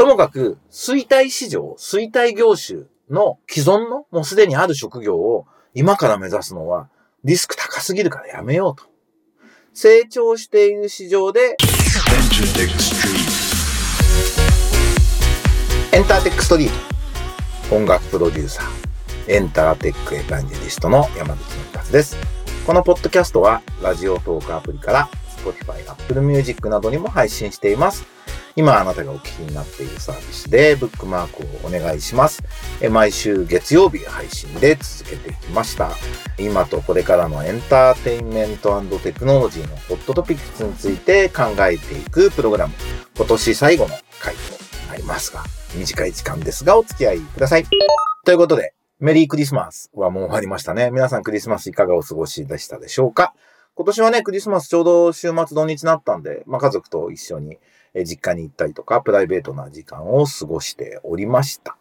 ともかく、衰退市場、衰退業種の既存のもうすでにある職業を今から目指すのはリスク高すぎるからやめようと。成長している市場でエンターテックストリート音楽プロデューサーエンターテックエヴァンジェリストの山口の達です。このポッドキャストはラジオトークアプリから Spotify、Apple Music などにも配信しています。今あなたがお聞きになっているサービスでブックマークをお願いします。毎週月曜日配信で続けてきました。今とこれからのエンターテインメントテクノロジーのホットトピックスについて考えていくプログラム。今年最後の回となりますが、短い時間ですがお付き合いください。ということで、メリークリスマスはもう終わりましたね。皆さんクリスマスいかがお過ごしでしたでしょうか？今年はね、クリスマスちょうど週末土日になったんで、まあ家族と一緒に実家に行ったりとか、プライベートな時間を過ごしておりました。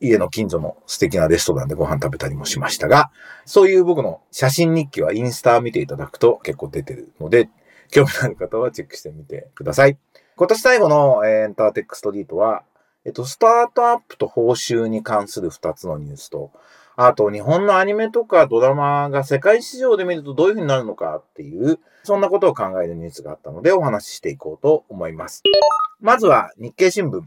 家の近所の素敵なレストランでご飯食べたりもしましたが、そういう僕の写真日記はインスタ見ていただくと結構出てるので、興味のある方はチェックしてみてください。今年最後のエンターテックストリートは、えっと、スタートアップと報酬に関する2つのニュースと、あと、日本のアニメとかドラマが世界市場で見るとどういう風になるのかっていう、そんなことを考えるニュースがあったのでお話ししていこうと思います。まずは日経新聞。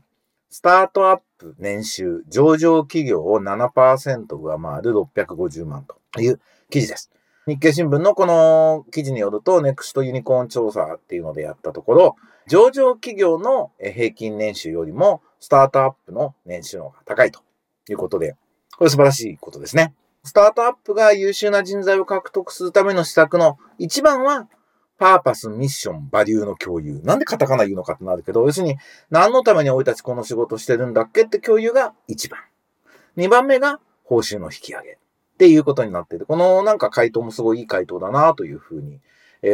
スタートアップ年収上場企業を7%上回る650万という記事です。日経新聞のこの記事によると、ネクストユニコーン調査っていうのでやったところ、上場企業の平均年収よりもスタートアップの年収の方が高いということで、これ素晴らしいことですね。スタートアップが優秀な人材を獲得するための施策の一番は、パーパス、ミッション、バリューの共有。なんでカタカナ言うのかってなるけど、要するに、何のために俺たちこの仕事してるんだっけって共有が一番。二番目が報酬の引き上げ。っていうことになってて、このなんか回答もすごいいい回答だなというふうに、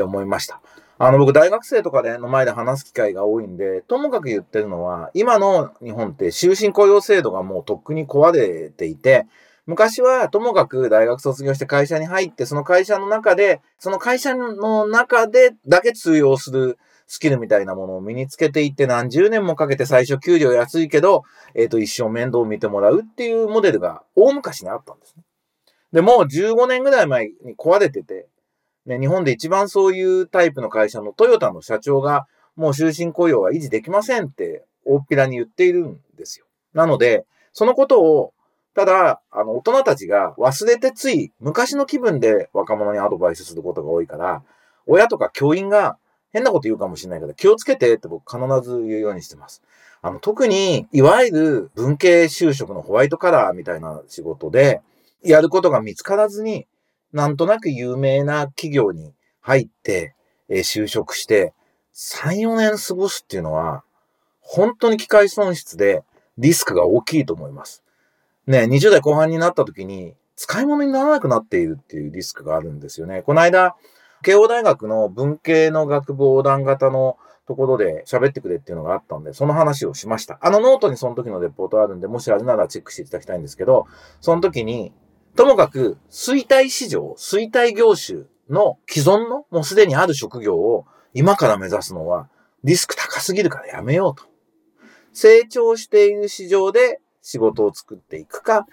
思いました。あの、僕、大学生とかでの前で話す機会が多いんで、ともかく言ってるのは、今の日本って終身雇用制度がもうとっくに壊れていて、昔はともかく大学卒業して会社に入って、その会社の中で、その会社の中でだけ通用するスキルみたいなものを身につけていって何十年もかけて最初給料安いけど、えっ、ー、と、一生面倒を見てもらうっていうモデルが大昔にあったんですね。で、もう15年ぐらい前に壊れてて、ね、日本で一番そういうタイプの会社のトヨタの社長が、もう終身雇用は維持できませんって大っぴらに言っているんですよ。なので、そのことを、ただ、あの、大人たちが忘れてつい、昔の気分で若者にアドバイスすることが多いから、親とか教員が変なこと言うかもしれないけど、気をつけてって僕必ず言うようにしてます。あの、特に、いわゆる文系就職のホワイトカラーみたいな仕事で、やることが見つからずに、なんとなく有名な企業に入って、えー、就職して、3、4年過ごすっていうのは、本当に機械損失でリスクが大きいと思います。ね、20代後半になった時に、使い物にならなくなっているっていうリスクがあるんですよね。この間、慶応大学の文系の学部横断型のところで喋ってくれっていうのがあったんで、その話をしました。あのノートにその時のレポートあるんで、もしあれならチェックしていただきたいんですけど、その時に、ともかく、衰退市場、衰退業種の既存の、もうすでにある職業を今から目指すのは、リスク高すぎるからやめようと。成長している市場で仕事を作っていくか、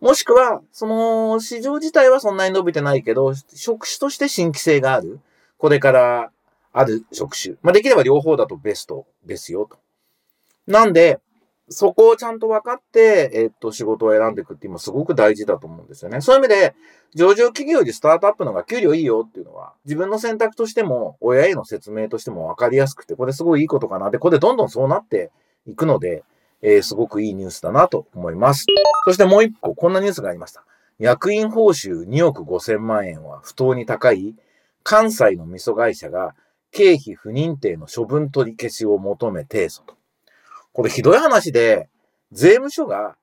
もしくは、その市場自体はそんなに伸びてないけど、職種として新規性がある。これからある職種。まあ、できれば両方だとベストですよと。なんで、そこをちゃんと分かって、えっと、仕事を選んでいくって今すごく大事だと思うんですよね。そういう意味で、上場企業よりスタートアップの方が給料いいよっていうのは、自分の選択としても、親への説明としても分かりやすくて、これすごいいいことかな。で、これどんどんそうなっていくので、えー、すごくいいニュースだなと思います。そしてもう一個、こんなニュースがありました。役員報酬2億5千万円は不当に高い、関西の味噌会社が経費不認定の処分取り消しを求め提訴と。これひどい話で、税務署が、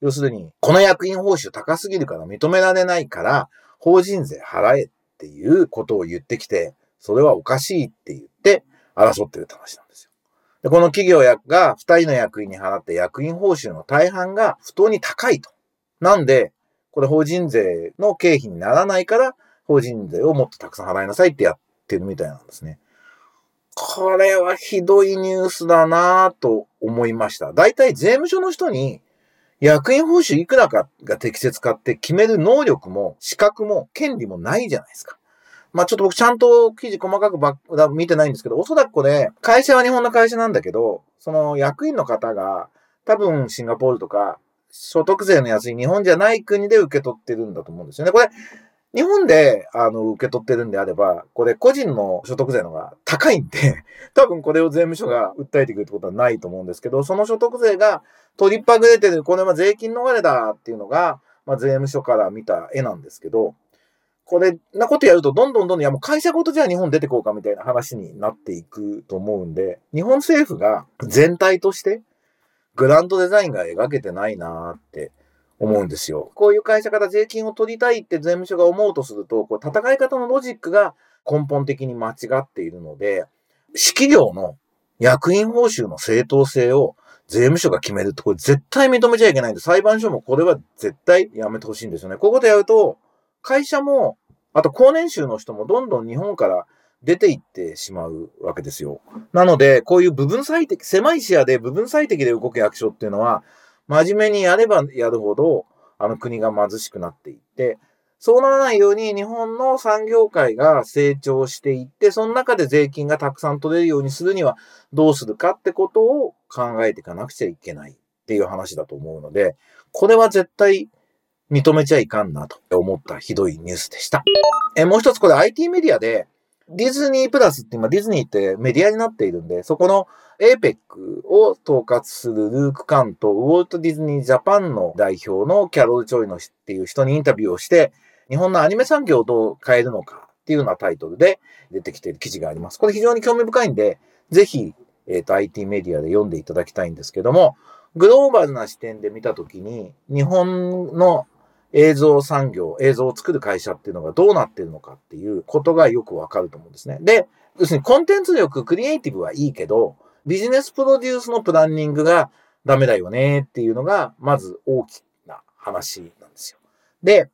要するに、この役員報酬高すぎるから認められないから、法人税払えっていうことを言ってきて、それはおかしいって言って争ってるって話なんですよ。でこの企業が二人の役員に払って役員報酬の大半が不当に高いと。なんで、これ法人税の経費にならないから、法人税をもっとたくさん払いなさいってやってるみたいなんですね。これはひどいニュースだなぁと思いました。大体税務署の人に役員報酬いくらかが適切かって決める能力も資格も権利もないじゃないですか。まあちょっと僕ちゃんと記事細かくば見てないんですけど、おそらくこれ、会社は日本の会社なんだけど、その役員の方が多分シンガポールとか所得税の安い日本じゃない国で受け取ってるんだと思うんですよね。これ、日本で、あの、受け取ってるんであれば、これ個人の所得税の方が高いんで、多分これを税務署が訴えてくるってことはないと思うんですけど、その所得税が取りっぱぐれてる、これは税金逃れだっていうのが、まあ、税務署から見た絵なんですけど、これなことやると、どんどんどんどん、いやもう会社ごとじゃあ日本出てこうかみたいな話になっていくと思うんで、日本政府が全体として、グランドデザインが描けてないなーって思うんですよ。こういう会社から税金を取りたいって税務署が思うとすると、こう戦い方のロジックが根本的に間違っているので、式業の役員報酬の正当性を税務署が決めるってこれ絶対認めちゃいけないんで、裁判所もこれは絶対やめてほしいんですよね。こういうことやると、会社も、あと高年収の人もどんどん日本から出ていってしまうわけですよ。なので、こういう部分最適、狭い視野で部分最適で動く役所っていうのは、真面目にやればやるほど、あの国が貧しくなっていって、そうならないように日本の産業界が成長していって、その中で税金がたくさん取れるようにするにはどうするかってことを考えていかなくちゃいけないっていう話だと思うので、これは絶対認めちゃいかんなと思ったひどいニュースでした。え、もう一つこれ IT メディアでディズニープラスって今ディズニーってメディアになっているんで、そこの APEC を統括するルーク・カント、ウォルト・ディズニー・ジャパンの代表のキャロル・チョイのっていう人にインタビューをして、日本のアニメ産業をどう変えるのかっていうようなタイトルで出てきている記事があります。これ非常に興味深いんで、ぜひ、えっ、ー、と、IT メディアで読んでいただきたいんですけども、グローバルな視点で見たときに、日本の映像産業、映像を作る会社っていうのがどうなってるのかっていうことがよくわかると思うんですね。で、要するにコンテンツ力、クリエイティブはいいけど、ビジネスプロデュースのプランニングがダメだよねっていうのが、まず大きな話なんですよ。で、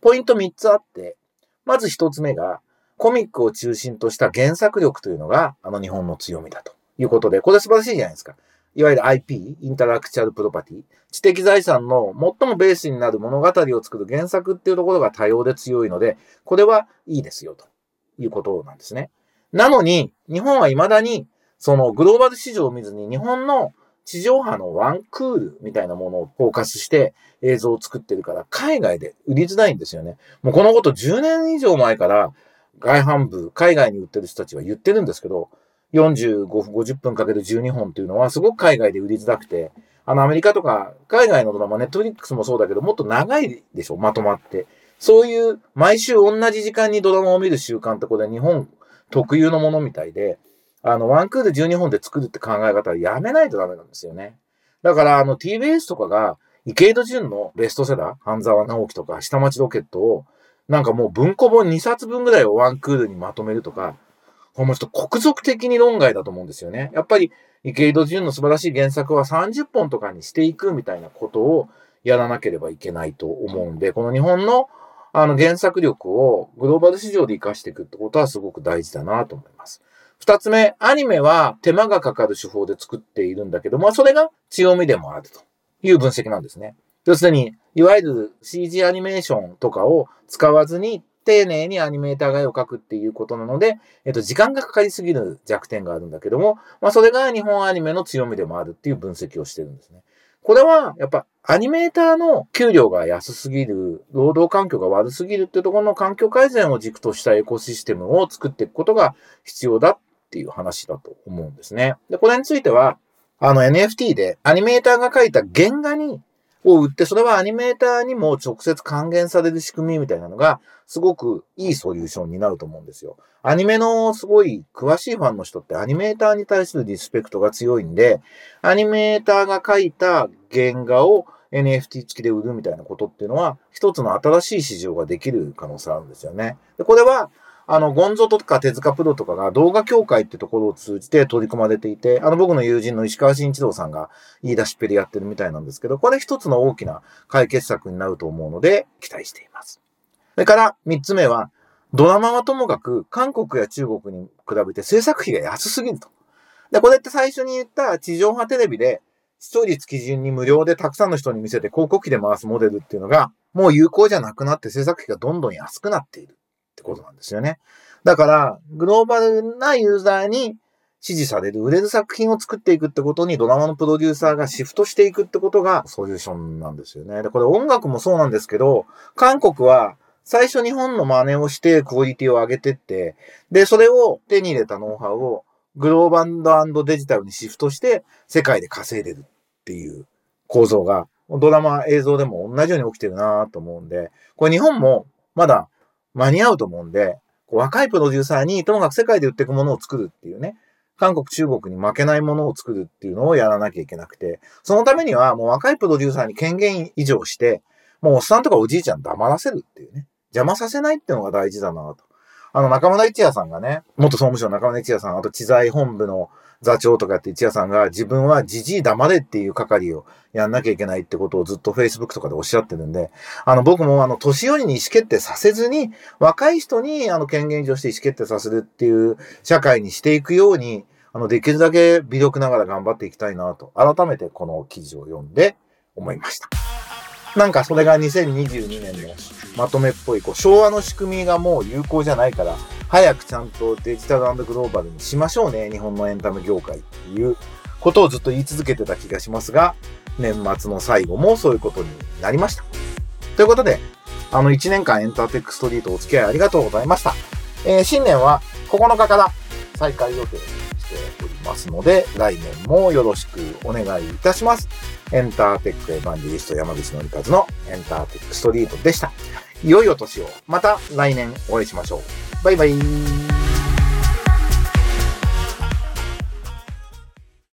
ポイント3つあって、まず1つ目が、コミックを中心とした原作力というのが、あの日本の強みだということで、これ素晴らしいじゃないですか。いわゆる IP、インタラクチャルプロパティ、知的財産の最もベースになる物語を作る原作っていうところが多様で強いので、これはいいですよということなんですね。なのに、日本は未だに、そのグローバル市場を見ずに日本の地上波のワンクールみたいなものをフォーカスして映像を作ってるから、海外で売りづらいんですよね。もうこのこと10年以上前から外販部、海外に売ってる人たちは言ってるんですけど、45分、50分かける12本っていうのはすごく海外で売りづらくて、あのアメリカとか海外のドラマ、ネットフリックスもそうだけど、もっと長いでしょ、まとまって。そういう毎週同じ時間にドラマを見る習慣ってこれ日本特有のものみたいで、あの、ワンクール12本で作るって考え方はやめないとダメなんですよね。だから、あの、TBS とかが、池井戸潤のベストセラー、半沢直樹とか、下町ロケットを、なんかもう文庫本2冊分ぐらいをワンクールにまとめるとか、この人国族的に論外だと思うんですよね。やっぱり池井戸潤の素晴らしい原作は30本とかにしていくみたいなことをやらなければいけないと思うんで、この日本のあの原作力をグローバル市場で活かしていくってことはすごく大事だなと思います。二つ目、アニメは手間がかかる手法で作っているんだけども、それが強みでもあるという分析なんですね。要するに、いわゆる CG アニメーションとかを使わずに丁寧にアニメーターが絵を描くっていうことなので、えっと、時間がかかりすぎる弱点があるんだけども、まあ、それが日本アニメの強みでもあるっていう分析をしてるんですね。これは、やっぱ、アニメーターの給料が安すぎる、労働環境が悪すぎるってところの環境改善を軸としたエコシステムを作っていくことが必要だっていう話だと思うんですね。で、これについては、あの NFT でアニメーターが書いた原画にを売って、それはアニメーターにも直接還元される仕組みみたいなのが、すごくいいソリューションになると思うんですよ。アニメのすごい詳しいファンの人ってアニメーターに対するリスペクトが強いんで、アニメーターが描いた原画を NFT 付きで売るみたいなことっていうのは、一つの新しい市場ができる可能性あるんですよね。でこれは、あの、ゴンゾとか手塚プロとかが動画協会ってところを通じて取り組まれていて、あの、僕の友人の石川慎一郎さんが言い出しっぺでやってるみたいなんですけど、これ一つの大きな解決策になると思うので、期待しています。それから、三つ目は、ドラマはともかく、韓国や中国に比べて制作費が安すぎると。で、これって最初に言った地上波テレビで視聴率基準に無料でたくさんの人に見せて広告費で回すモデルっていうのが、もう有効じゃなくなって制作費がどんどん安くなっていることなんですよね。だから、グローバルなユーザーに支持される、売れる作品を作っていくってことにドラマのプロデューサーがシフトしていくってことがソリューションなんですよね。で、これ音楽もそうなんですけど、韓国は最初日本の真似をしてクオリティを上げてって、で、それを手に入れたノウハウをグローバルデジタルにシフトして世界で稼いでるっていう構造がドラマ映像でも同じように起きてるなと思うんで、これ日本もまだ間に合うと思うんで、若いプロデューサーにともかく世界で売っていくものを作るっていうね、韓国、中国に負けないものを作るっていうのをやらなきゃいけなくて、そのためにはもう若いプロデューサーに権限以上して、もうおっさんとかおじいちゃん黙らせるっていうね。邪魔させないっていうのが大事だなと。あの、中村一也さんがね、元総務省の中村一也さん、あと知財本部の座長とかって一也さんが自分はじじい黙れっていう係をやんなきゃいけないってことをずっと Facebook とかでおっしゃってるんで、あの僕もあの年寄りに意思決定させずに、若い人にあの権限上して意思決定させるっていう社会にしていくように、あのできるだけ微力ながら頑張っていきたいなと、改めてこの記事を読んで思いました。なんかそれが2022年のまとめっぽい、こう昭和の仕組みがもう有効じゃないから、早くちゃんとデジタルグローバルにしましょうね、日本のエンタメ業界っていうことをずっと言い続けてた気がしますが、年末の最後もそういうことになりました。ということで、あの1年間エンターテックストリートお付き合いありがとうございました。えー、新年は9日から再開予定しておりますので、来年もよろしくお願いいたします。エンターテックエヴァンジリスト山口のりかずのエンターテックストリートでした。いよいよ年を。また来年お会いしましょう。バイバイ。